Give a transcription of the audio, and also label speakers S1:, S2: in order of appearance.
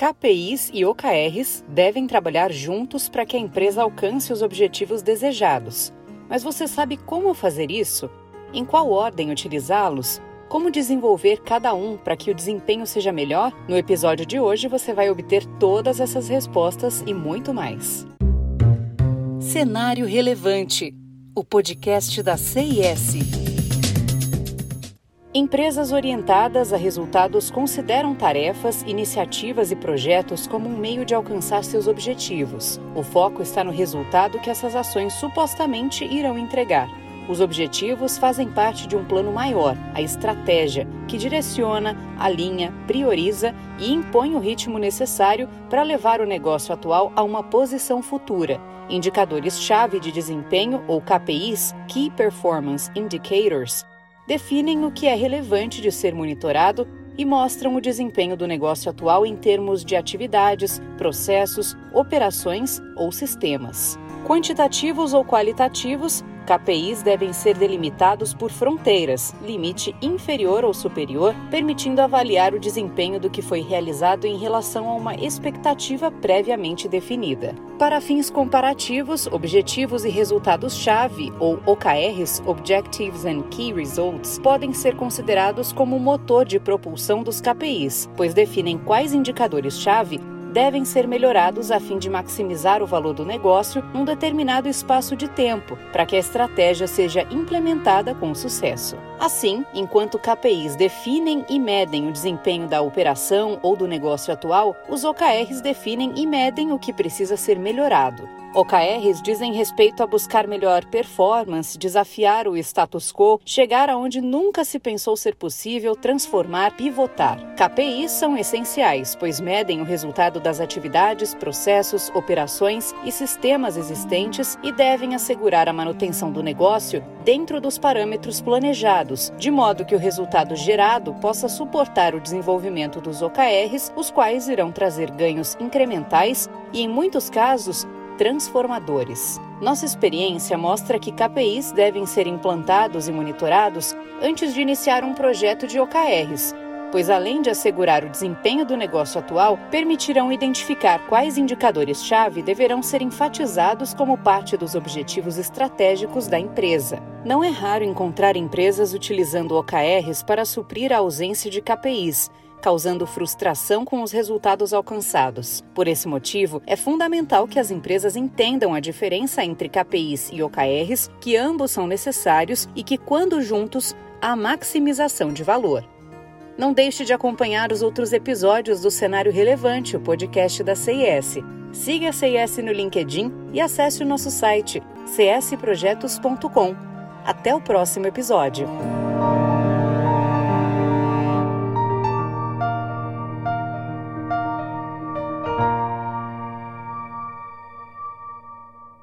S1: KPIs e OKRs devem trabalhar juntos para que a empresa alcance os objetivos desejados. Mas você sabe como fazer isso? Em qual ordem utilizá-los? Como desenvolver cada um para que o desempenho seja melhor? No episódio de hoje você vai obter todas essas respostas e muito mais. Cenário Relevante o podcast da CIS. Empresas orientadas a resultados consideram tarefas, iniciativas e projetos como um meio de alcançar seus objetivos. O foco está no resultado que essas ações supostamente irão entregar. Os objetivos fazem parte de um plano maior, a estratégia, que direciona, alinha, prioriza e impõe o ritmo necessário para levar o negócio atual a uma posição futura. Indicadores-chave de desempenho, ou KPIs, Key Performance Indicators, definem o que é relevante de ser monitorado e mostram o desempenho do negócio atual em termos de atividades, processos, operações ou sistemas. Quantitativos ou qualitativos, KPIs devem ser delimitados por fronteiras, limite inferior ou superior, permitindo avaliar o desempenho do que foi realizado em relação a uma expectativa previamente definida. Para fins comparativos, objetivos e resultados-chave, ou OKRs, Objectives and Key Results, podem ser considerados como o motor de propulsão dos KPIs, pois definem quais indicadores-chave devem ser melhorados a fim de maximizar o valor do negócio num determinado espaço de tempo, para que a estratégia seja implementada com sucesso. Assim, enquanto KPIs definem e medem o desempenho da operação ou do negócio atual, os OKRs definem e medem o que precisa ser melhorado. OKRs dizem respeito a buscar melhor performance, desafiar o status quo, chegar aonde nunca se pensou ser possível, transformar, pivotar. KPIs são essenciais, pois medem o resultado das atividades, processos, operações e sistemas existentes e devem assegurar a manutenção do negócio dentro dos parâmetros planejados, de modo que o resultado gerado possa suportar o desenvolvimento dos OKRs, os quais irão trazer ganhos incrementais e, em muitos casos, transformadores. Nossa experiência mostra que KPIs devem ser implantados e monitorados antes de iniciar um projeto de OKRs, pois além de assegurar o desempenho do negócio atual, permitirão identificar quais indicadores-chave deverão ser enfatizados como parte dos objetivos estratégicos da empresa. Não é raro encontrar empresas utilizando OKRs para suprir a ausência de KPIs causando frustração com os resultados alcançados. Por esse motivo, é fundamental que as empresas entendam a diferença entre KPIs e OKRs, que ambos são necessários e que, quando juntos, há maximização de valor. Não deixe de acompanhar os outros episódios do Cenário Relevante, o podcast da CIS. Siga a CIS no LinkedIn e acesse o nosso site csprojetos.com. Até o próximo episódio.